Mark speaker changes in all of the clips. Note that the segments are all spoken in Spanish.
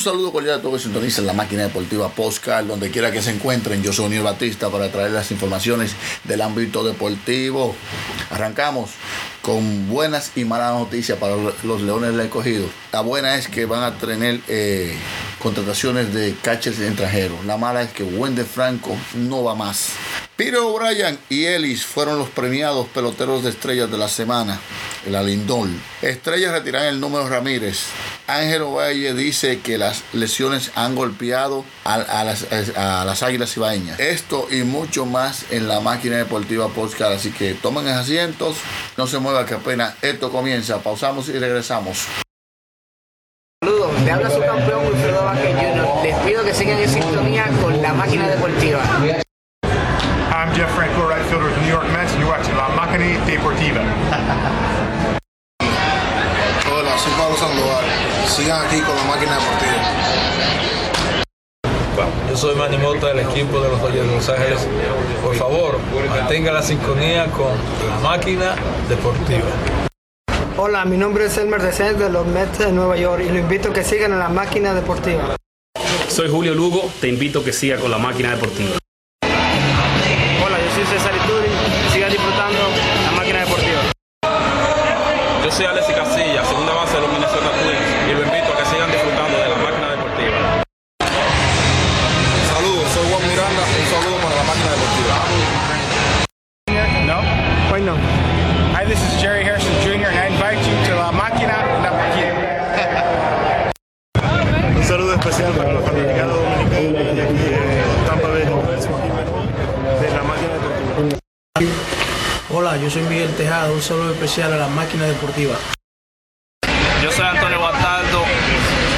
Speaker 1: Un saludo cordial a todos que sintonizan la máquina deportiva Postcard, donde quiera que se encuentren. Yo soy Uniel Batista para traer las informaciones del ámbito deportivo. Arrancamos con buenas y malas noticias para los Leones del Escogido. La buena es que van a tener eh, contrataciones de catchers extranjeros. La mala es que Wendell Franco no va más. Peter O'Brien y Ellis fueron los premiados peloteros de estrellas de la semana, la Lindol. Estrellas retiran el número Ramírez. Ángel Ovalle dice que las lesiones han golpeado a, las, a las águilas ibaeñas. Esto y mucho más en la máquina deportiva podcast. Así que tomen asientos, no se mueva que apenas esto comienza. Pausamos y regresamos.
Speaker 2: Saludos, le habla su campeón Wilfredo Vázquez Jr. Les pido que sigan en sintonía con la máquina deportiva.
Speaker 3: Deportiva.
Speaker 4: Hola, soy Pablo Sandoval. Sigan aquí con la máquina deportiva.
Speaker 5: Yo soy Manny Mota del equipo de los Dodgers de Los Ángeles. Por favor, mantenga la sintonía con la máquina deportiva.
Speaker 6: Hola, mi nombre es Elmer Descent de los Mets de Nueva York y lo invito a que sigan en la máquina deportiva.
Speaker 7: Soy Julio Lugo, te invito a que siga con la máquina deportiva.
Speaker 6: Máquina deportiva.
Speaker 5: Yo soy
Speaker 7: Antonio Bastardo,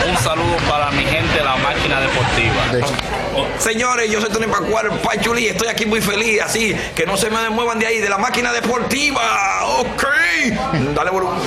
Speaker 7: un saludo para mi gente de la máquina deportiva.
Speaker 8: Señores, yo soy Tony Pacuar, Pachuli, estoy aquí muy feliz, así que no se me muevan de ahí, de la máquina deportiva. Ok. Dale, volumen.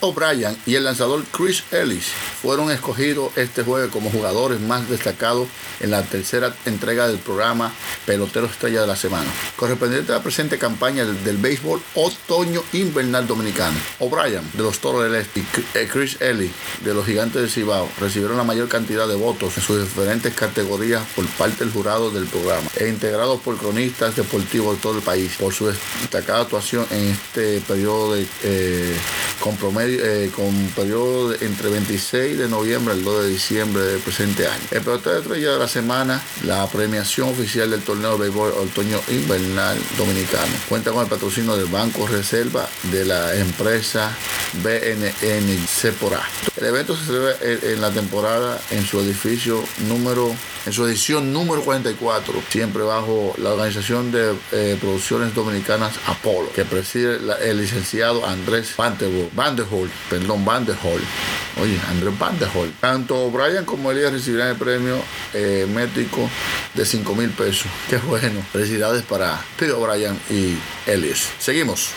Speaker 1: O'Brien y el lanzador Chris Ellis fueron escogidos este jueves como jugadores más destacados en la tercera entrega del programa Pelotero Estrella de la Semana, correspondiente a la presente campaña del, béisbol otoño invernal dominicano. O'Brien de los Toros del Este y eh, Chris Ellis de los Gigantes del Cibao recibieron la mayor cantidad de votos en sus diferentes categorías por parte del jurado del programa e integrados por cronistas deportivos de todo el país por su destacada actuación en este periodo de eh, con promedio eh, con periodo de entre 26 de noviembre al 2 de diciembre del presente año. El pelotero estrella de la semana, la premiación oficial del torneo de béisbol otoño invernal dominicano. Cuenta con el patrocinio del Banco Reserva de la empresa BNN Sepora. El evento se celebra en, en la temporada en su edificio número en su edición número 44, siempre bajo la organización de eh, producciones dominicanas Apolo, que preside el licenciado Andrés Vanderhol, Vanderhol, perdón. Oye, Andrés Vanderhol. Tanto Brian como Elías recibirán el premio eh, métrico de 5 mil pesos. Qué bueno. Felicidades para Peter O'Brien y Elias. Seguimos.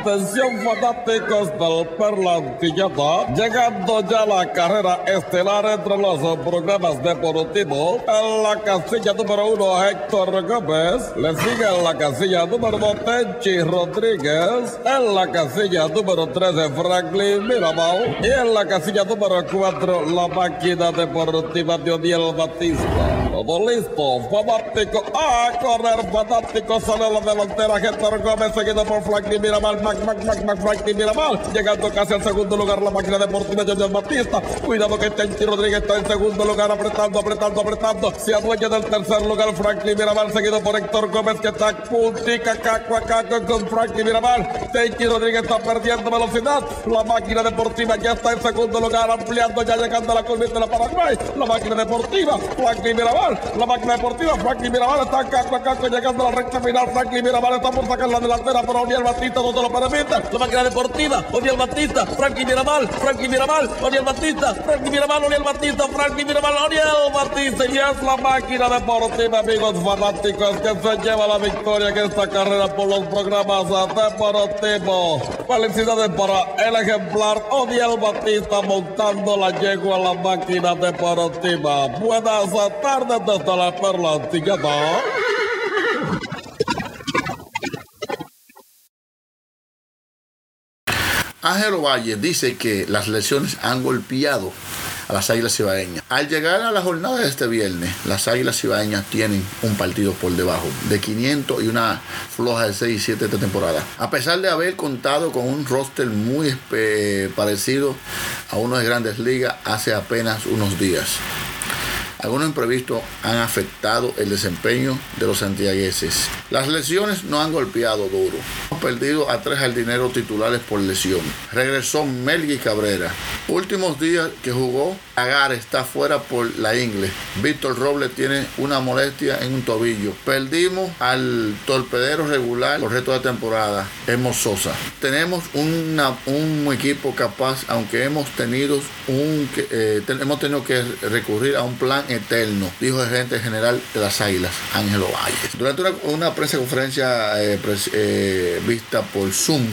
Speaker 9: Atención fanáticos del Perla Antilleta, llegando ya la carrera estelar entre los programas deportivos. En la casilla número uno, Héctor Gómez. Le sigue en la casilla número dos, Tenchi Rodríguez. En la casilla número 13, Franklin Mirabal. Y en la casilla número cuatro, la máquina deportiva de Odiel Batista. Todo listo, fanático, a correr, fanático, sale la delantera, Héctor Gómez, seguido por Franklin Mirabal, Mac, Mac, Mac, Mac, Franklin Mirabal, llegando casi al segundo lugar la máquina deportiva Junior Batista, cuidado que Tenchi Rodríguez está en segundo lugar, apretando, apretando, apretando, se adueña del tercer lugar Franklin Mirabal, seguido por Héctor Gómez, que está puntica, caco a caco con Franklin Mirabal, Tenchi Rodríguez está perdiendo velocidad, la máquina deportiva ya está en segundo lugar, ampliando, ya llegando a la curva de la Paraguay, la máquina deportiva, Franklin Mirabal, la máquina deportiva, Franklin Mirabal está caco a llegando a la recta final, Franklin Mirabal está por sacar la delantera, pero Oniel Batista no se lo permite, la máquina deportiva, Oniel Batista, Franklin Mirabal, Franklin Mirabal, Oniel Batista, Franklin Mirabal, Oniel Batista, Franklin Mirabal, Oniel Batista, y es la máquina deportiva, amigos fanáticos, que se lleva la victoria en esta carrera por los programas deportivos. Felicidades para el ejemplar Oniel Batista montando la yegua a la máquina deportiva. Buenas tardes desde la Perla Antigua.
Speaker 1: Ángel Valle dice que las lesiones han golpeado a las Águilas Cibaeñas. Al llegar a la jornada de este viernes, las Águilas Cibaeñas tienen un partido por debajo de 500 y una floja de 6 y 7 esta temporada. A pesar de haber contado con un roster muy eh, parecido a uno de grandes ligas hace apenas unos días. Algunos imprevistos han afectado el desempeño de los santiagueses. Las lesiones no han golpeado duro. Hemos perdido a tres jardineros titulares por lesión. Regresó Melgui Cabrera. Últimos días que jugó, Agar está fuera por la ingle. Víctor Robles tiene una molestia en un tobillo. Perdimos al torpedero regular por resto de temporada, Hemos Sosa. Tenemos una, un equipo capaz, aunque hemos tenido un eh, hemos tenido que recurrir a un plan eterno, dijo el gerente general de las Águilas, Ángelo Valles. Durante una, una prensa conferencia eh, eh, vista por Zoom,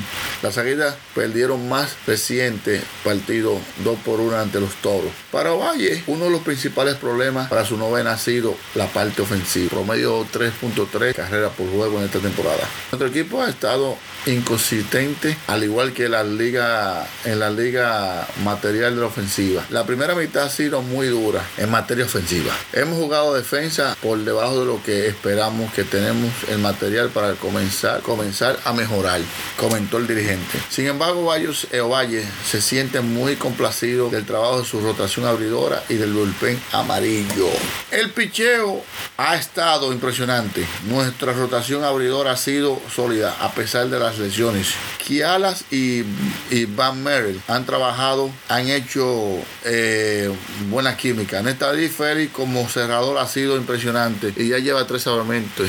Speaker 1: las Águilas perdieron más reciente partido 2 por 1 ante los Toros. Para Valle, uno de los principales problemas para su novena ha sido la parte ofensiva. Promedio 3.3 carreras por juego en esta temporada. Nuestro equipo ha estado inconsistente, al igual que la liga, en la liga material de la ofensiva. La primera mitad ha sido muy dura en materia ofensiva. Hemos jugado defensa por debajo de lo que esperamos que tenemos el material para comenzar, comenzar a mejorar, comentó el dirigente. Sin embargo, Valles Valle se siente muy complacido del trabajo de su rotación abridora y del bullpen amarillo. El picheo ha estado impresionante. Nuestra rotación abridora ha sido sólida a pesar de las lesiones. Kialas y, Van Merrill han trabajado, han hecho eh, buena química. Néstor Como cerrador ha sido impresionante y ya lleva tres salvamentos.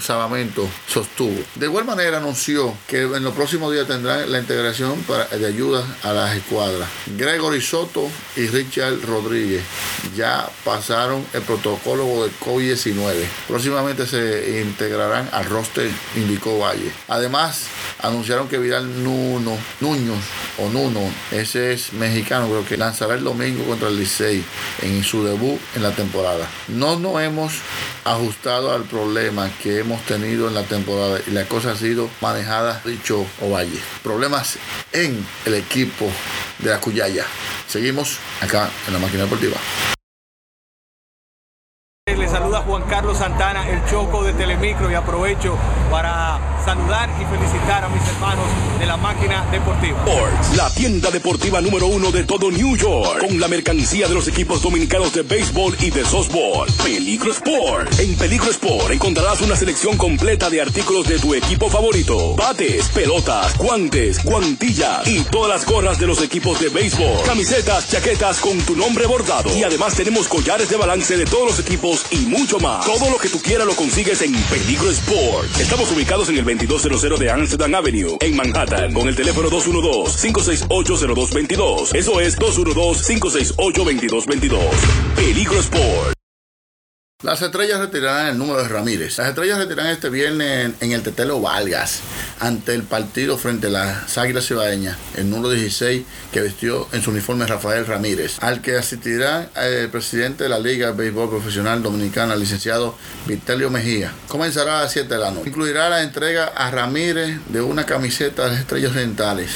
Speaker 1: Salvamento sostuvo. De igual manera anunció que en los próximos días tendrán la integración de ayuda a las escuadras. Gregory Soto y Richard Rodríguez ya pasaron el protocolo de COVID-19. Próximamente se integrarán al roster, indicó Valle. Además, anunciaron que Vidal Nuno, Nuños o Nuno, ese es mexicano, creo que lanzará el domingo contra el Licey en su debut en la temporada. No nos hemos ajustado al problema que hemos tenido en la temporada y la cosa ha sido manejada, dicho Ovalle. Problemas en el equipo de la Cuyaya. Seguimos acá en la máquina deportiva.
Speaker 10: Le saluda Juan Carlos Santana, el Choco de Telemicro y aprovecho para saludar y felicitar a mis hermanos de la máquina deportiva.
Speaker 11: La tienda deportiva número uno de todo New York, con la mercancía de los equipos dominicanos de béisbol y de softball. Peligro Sport. En Peligro Sport encontrarás una selección completa de artículos de tu equipo favorito. Bates, pelotas, guantes, guantillas y todas las gorras de los equipos de béisbol. Camisetas, chaquetas con tu nombre bordado. Y además tenemos collares de balance de todos los equipos y mucho más. Todo lo que tú quieras lo consigues en Peligro Sport. Estamos ubicados en el 2200 de Amsterdam Avenue, en Manhattan, con el teléfono 212-568-0222. Eso es 212-568-2222. Peligro Sport.
Speaker 1: Las estrellas retirarán el número de Ramírez. Las estrellas retirarán este viernes en, el Tetelo Valgas ante el partido frente a las Águilas Cibaeñas, el número 16 que vistió en su uniforme Rafael Ramírez, al que asistirá el presidente de la Liga de Béisbol Profesional Dominicana, el licenciado Vitelio Mejía. Comenzará a las 7 de la noche. Incluirá la entrega a Ramírez de una camiseta de las Estrellas Orientales.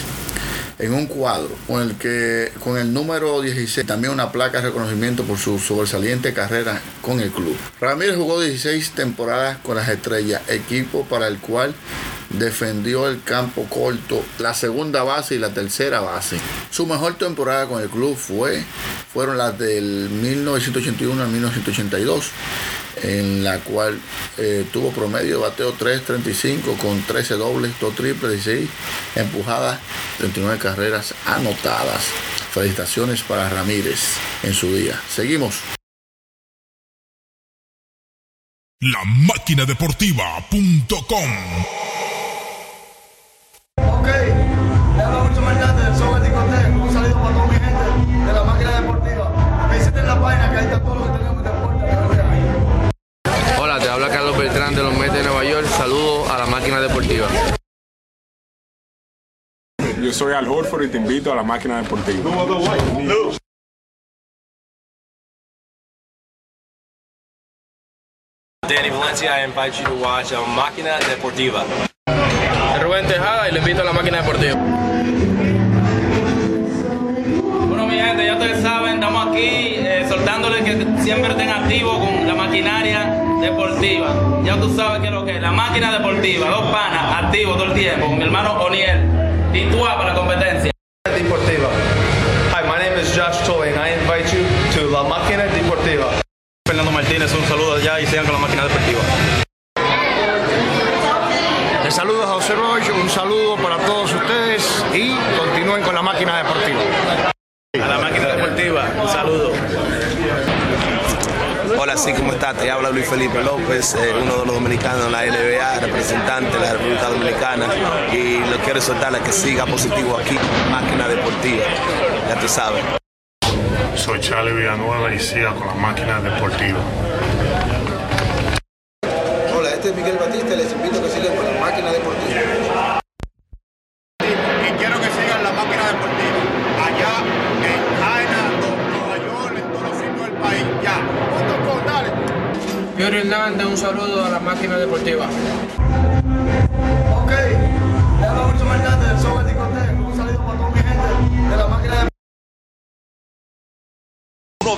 Speaker 1: En un cuadro con el que con el número 16 también una placa de reconocimiento por su sobresaliente carrera con el club. Ramírez jugó 16 temporadas con las Estrellas, equipo para el cual defendió el campo corto, la segunda base y la tercera base. Su mejor temporada con el club fue fueron las del 1981 al 1982 en la cual eh, tuvo promedio de bateo 3.35 con 13 dobles, 2 triples, 16 empujadas, 39 carreras anotadas. Felicitaciones para Ramírez en su día. Seguimos.
Speaker 12: La máquina deportiva.com
Speaker 13: Hernández del. Un saludo para toda mi gente de la máquina deportiva. Visiten la página que ahí está todo lo que tenemos de deporte.
Speaker 14: Hola, te habla Carlos Beltrán de los Mets de Nueva York. Saludos a la máquina deportiva.
Speaker 15: Yo soy Al Horford y te invito a la máquina deportiva.
Speaker 16: Danny Valencia, I invite you to watch uh, Máquina Deportiva.
Speaker 14: Rubén Tejada y le invito a la máquina deportiva.
Speaker 7: Mi gente, ya ustedes saben, estamos aquí eh, soltándoles que siempre estén activos con la maquinaria deportiva. Ya tú sabes que es lo que es, la máquina deportiva, dos panas, activos todo el tiempo, con mi hermano Oniel, titúa para la competencia.
Speaker 17: Deportiva. Hi, my name is Josh Toy and I invite you to La Máquina Deportiva.
Speaker 18: Fernando Martínez, un saludo allá y sigan con la máquina deportiva.
Speaker 19: Les saludo a José Roy, un saludo para todos ustedes y continúen con la máquina deportiva.
Speaker 18: A la máquina deportiva, un saludo.
Speaker 20: Hola, sí, ¿cómo está? Te habla Luis Felipe López, eh, uno de los dominicanos de la NBA, representante de la República Dominicana, y lo quiero exhortar a que siga positivo aquí, máquina deportiva, ya tú sabes.
Speaker 21: Soy Charlie Villanueva y siga con la máquina deportiva.
Speaker 4: Hola, este es Miguel Batista
Speaker 22: Piero Hernández, un saludo a la máquina deportiva.
Speaker 13: Ok, hablo mucho Hernández del Sober Discoteca. Un saludo para toda mi gente de la máquina deportiva.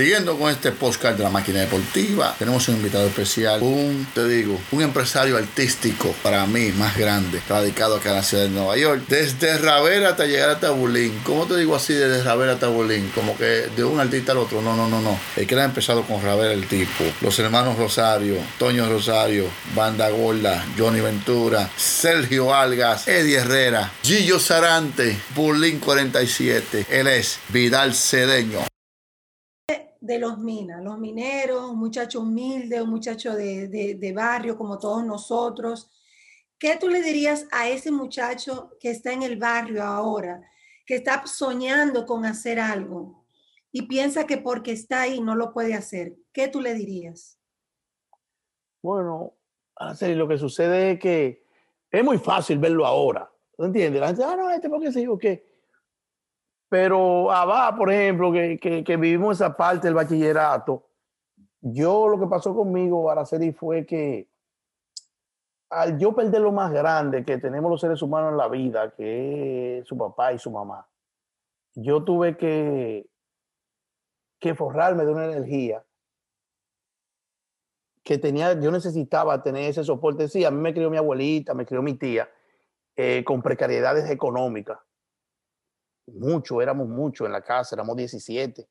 Speaker 1: Siguiendo con este podcast de la máquina deportiva, tenemos un invitado especial, un, te digo, un empresario artístico para mí más grande, radicado acá en la ciudad de Nueva York. Desde Ravera hasta llegar a Tabulín. ¿Cómo te digo así desde Ravera a Tabulín? Como que de un artista al otro. No, no, no, no. El que ha empezado con Ravera el tipo. Los hermanos Rosario, Toño Rosario, Banda Gorda, Johnny Ventura, Sergio Algas, Eddie Herrera, Gillo Sarante, Bulín 47. Él es Vidal Cedeño.
Speaker 23: De los minas, los mineros, un muchacho humilde, un muchacho de, de, barrio como todos nosotros. ¿Qué tú le dirías a ese muchacho que está en el barrio ahora, que está soñando con hacer algo y piensa que porque está ahí no lo puede hacer? ¿Qué tú le dirías?
Speaker 24: Bueno, Araceli, lo que sucede es que es muy fácil verlo ahora. ¿No entiendes? Ah, no, este porque sí, o qué. Pero Abba, por ejemplo, que, que, que, vivimos esa parte del bachillerato, yo lo que pasó conmigo, Araceli, fue que al yo perder lo más grande que tenemos los seres humanos en la vida, que es su papá y su mamá, yo tuve que, que forrarme de una energía que tenía, yo necesitaba tener ese soporte. Sí, a mí me crió mi abuelita, me crió mi tía, eh, con precariedades económicas mucho, éramos muchos en la casa, éramos 17,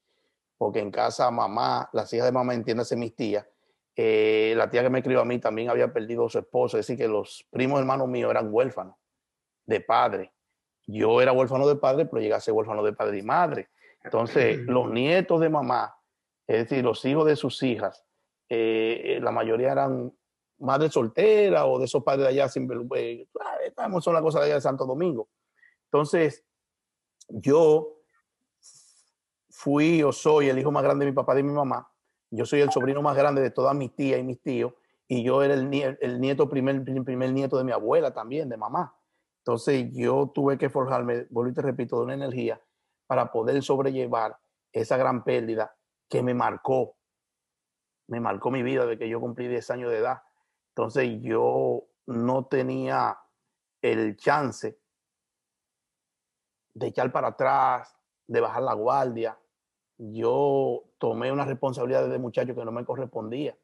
Speaker 24: porque en casa mamá, las hijas de mamá, entiéndase mis tías, eh, la tía que me crió a mí también había perdido a su esposo, es decir, que los primos hermanos míos eran huérfanos de padre. Yo era huérfano de padre, pero llegué a ser huérfano de padre y madre. Entonces, los nietos de mamá, es decir, los hijos de sus hijas, eh, la mayoría eran madres solteras o de esos padres de allá, sin, eh, son las cosas de allá de Santo Domingo. Entonces, yo fui o soy el hijo más grande de mi papá y de mi mamá. Yo soy el sobrino más grande de todas mis tías y mis tíos. y yo era el, nie- el nieto, primer, primer nieto de mi abuela también, de mamá. Entonces yo tuve que forjarme, vuelvo y te repito, de una energía para poder sobrellevar esa gran pérdida que me marcó, me marcó mi vida de que yo cumplí 10 años de edad. Entonces yo no tenía el chance de echar para atrás, de bajar la guardia. Yo tomé una responsabilidad desde muchacho que no me correspondía.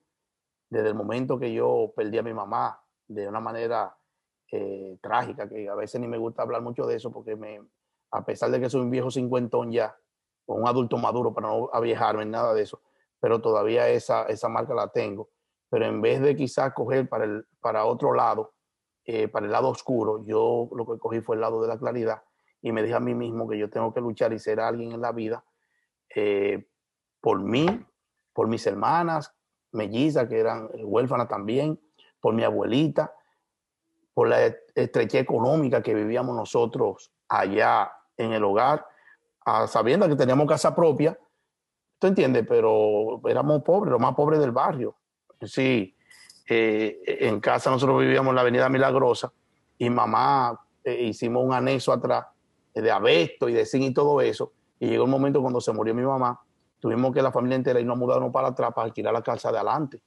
Speaker 24: Desde el momento que yo perdí a mi mamá de una manera eh, trágica, que a veces ni me gusta hablar mucho de eso porque me, a pesar de que soy un viejo cincuentón ya, o un adulto maduro para no aviejarme, nada de eso, pero todavía esa, esa marca la tengo. Pero en vez de quizás coger para, el, para otro lado, eh, para el lado oscuro, yo lo que cogí fue el lado de la claridad y me dije a mí mismo que yo tengo que luchar y ser alguien en la vida eh, por mí, por mis hermanas mellizas que eran huérfanas también, por mi abuelita, por la estrechez económica que vivíamos nosotros allá en el hogar, sabiendo que teníamos casa propia, ¿tú entiendes? Pero éramos pobres, los más pobres del barrio. Sí, eh, en casa nosotros vivíamos en la avenida Milagrosa y mamá eh, hicimos un anexo atrás de abesto y de zinc y todo eso. Y llegó un momento cuando se murió mi mamá, tuvimos que la familia entera irnos a mudarnos para atrás para alquilar la casa de adelante,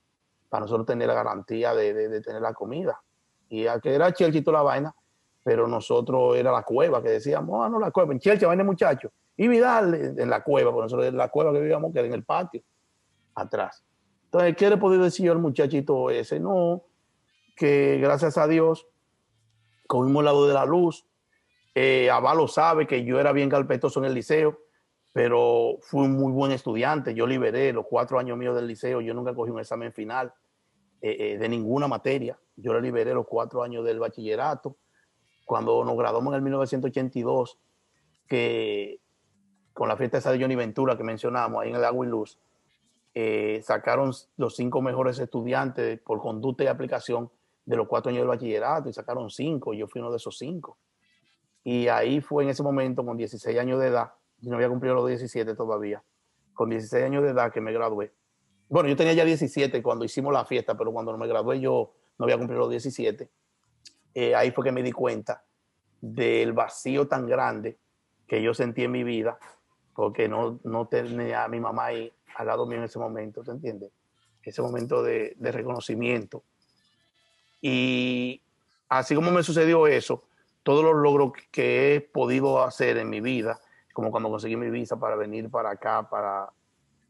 Speaker 24: para nosotros tener la garantía de, de, tener la comida. Y a que era toda la vaina, pero nosotros era la cueva que decíamos, ah, no, la cueva, en Chelsea, vaina muchacho. Y Vidal en, en la cueva, porque nosotros en la cueva que vivíamos, que era en el patio, atrás. Entonces, ¿qué le podido decir yo al muchachito ese? No, que gracias a Dios cogimos el lado de la luz. Eh, Avalo sabe que yo era bien carpetoso en el liceo, pero fui un muy buen estudiante. Yo liberé los cuatro años míos del liceo. Yo nunca cogí un examen final eh, eh, de ninguna materia. Yo le liberé los cuatro años del bachillerato. Cuando nos graduamos en el 1982, que con la fiesta esa de Johnny Ventura que mencionamos ahí en el Agua y Luz, eh, sacaron los cinco mejores estudiantes por conducta y aplicación de los cuatro años del bachillerato y sacaron cinco. Yo fui uno de esos cinco. Y ahí fue en ese momento, con 16 años de edad, yo no había cumplido los 17 todavía, con 16 años de edad que me gradué. Bueno, yo tenía ya 17 cuando hicimos la fiesta, pero cuando me gradué yo no había cumplido los 17. Eh, ahí fue que me di cuenta del vacío tan grande que yo sentí en mi vida, porque no, no tenía a mi mamá ahí al lado mío en ese momento, ¿te entiendes? Ese momento de, de reconocimiento. Y así como me sucedió eso, todos los logros que he podido hacer en mi vida, como cuando conseguí mi visa para venir para acá, para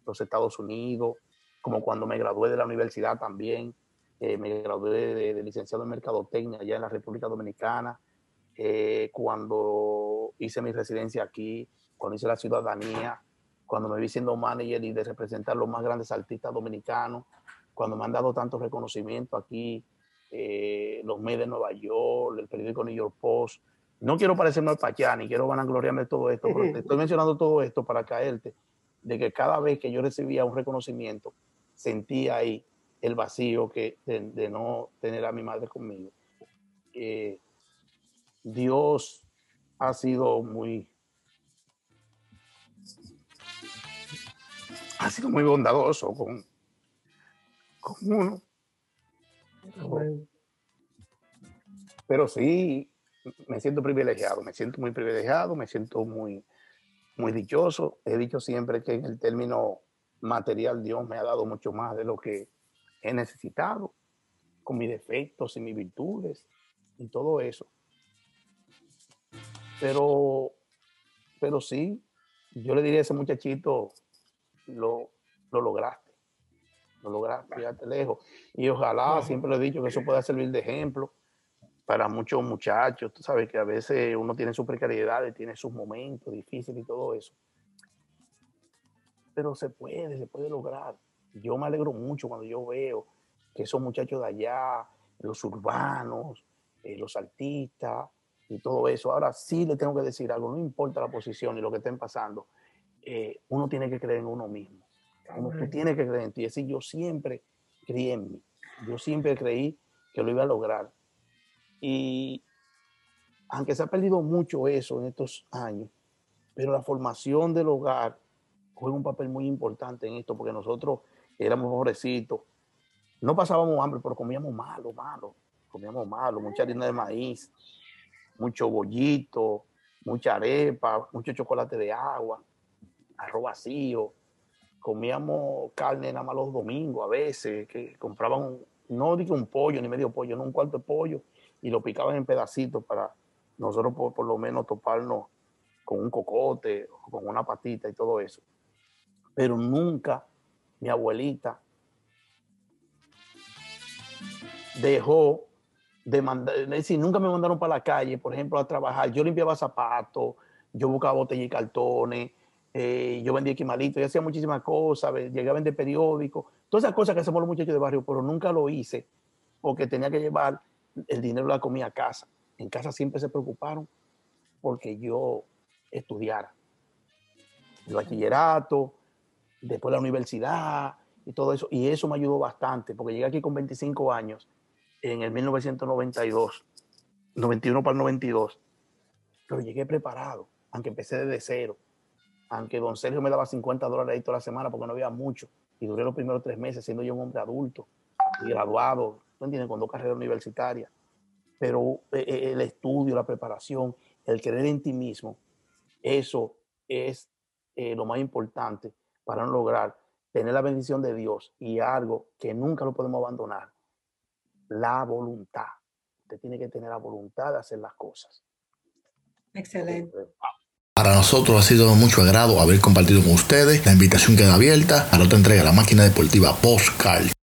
Speaker 24: los Estados Unidos, como cuando me gradué de la universidad también, eh, me gradué de, licenciado en Mercadotecnia allá en la República Dominicana, eh, cuando hice mi residencia aquí, cuando hice la ciudadanía, cuando me vi siendo manager y de representar los más grandes artistas dominicanos, cuando me han dado tanto reconocimiento aquí, eh, los medios de Nueva York, el periódico New York Post. No quiero parecerme al Pachá, ni quiero vanagloriarme de todo esto, pero te estoy mencionando todo esto para caerte de que cada vez que yo recibía un reconocimiento, sentía ahí el vacío que, de, de no tener a mi madre conmigo. Eh, Dios ha sido muy, ha sido muy bondadoso con, con uno. Pero sí, me siento privilegiado, me siento muy privilegiado, me siento muy, muy dichoso. He dicho siempre que en el término material Dios me ha dado mucho más de lo que he necesitado, con mis defectos y mis virtudes y todo eso. Pero, pero sí, yo le diría a ese muchachito, lo, lo lograste, lo lograste, fíjate lejos. Y ojalá, siempre lo he dicho, que eso pueda servir de ejemplo para muchos muchachos. Tú sabes que a veces uno tiene sus precariedades, tiene sus momentos difíciles y todo eso. Pero se puede, se puede lograr. Yo me alegro mucho cuando yo veo que esos muchachos de allá, los urbanos, eh, los artistas y todo eso. Ahora sí le tengo que decir algo, no importa la posición y lo que estén pasando, eh, uno tiene que creer en uno mismo. Uno, tú tienes que creer en ti. Es decir, yo siempre creí en mí. Yo siempre creí que lo iba a lograr. Y aunque se ha perdido mucho eso en estos años, pero la formación del hogar juega un papel muy importante en esto, porque nosotros éramos pobrecitos, No pasábamos hambre, pero comíamos malo, malo. Comíamos malo, mucha harina de maíz, mucho bollito, mucha arepa, mucho chocolate de agua, arroz vacío. Comíamos carne nada más los domingos a veces, que compraban, no digo un pollo ni medio pollo, no un cuarto de pollo, y lo picaban en pedacitos para nosotros por, por lo menos toparnos con un cocote o con una patita y todo eso. Pero nunca mi abuelita dejó de mandar, es decir, nunca me mandaron para la calle, por ejemplo, a trabajar. Yo limpiaba zapatos, yo buscaba botellas y cartones, eh, yo vendía quimalitos, yo hacía muchísimas cosas, llegué a vender periódicos, todas esas cosas que hacemos los muchachos de barrio, pero nunca lo hice porque tenía que llevar el dinero de la comida a casa. En casa siempre se preocuparon porque yo estudiara. El bachillerato, después la universidad y todo eso. Y eso me ayudó bastante, porque llegué aquí con 25 años en el 1992, 91 para el 92. Pero llegué preparado, aunque empecé desde cero. Aunque don Sergio me daba 50 dólares ahí toda la semana porque no había mucho. Y duré los primeros tres meses siendo yo un hombre adulto y graduado, ¿tú entiendes? Con dos carreras universitarias. Pero eh, eh, el estudio, la preparación, el creer en ti mismo, eso es eh, lo más importante para lograr tener la bendición de Dios y algo que nunca lo podemos abandonar, la voluntad. Usted tiene que tener la voluntad de hacer las cosas.
Speaker 23: Excelente.
Speaker 25: Para nosotros ha sido de mucho agrado haber compartido con ustedes. La invitación queda abierta para otra entrega de la máquina deportiva Postcard.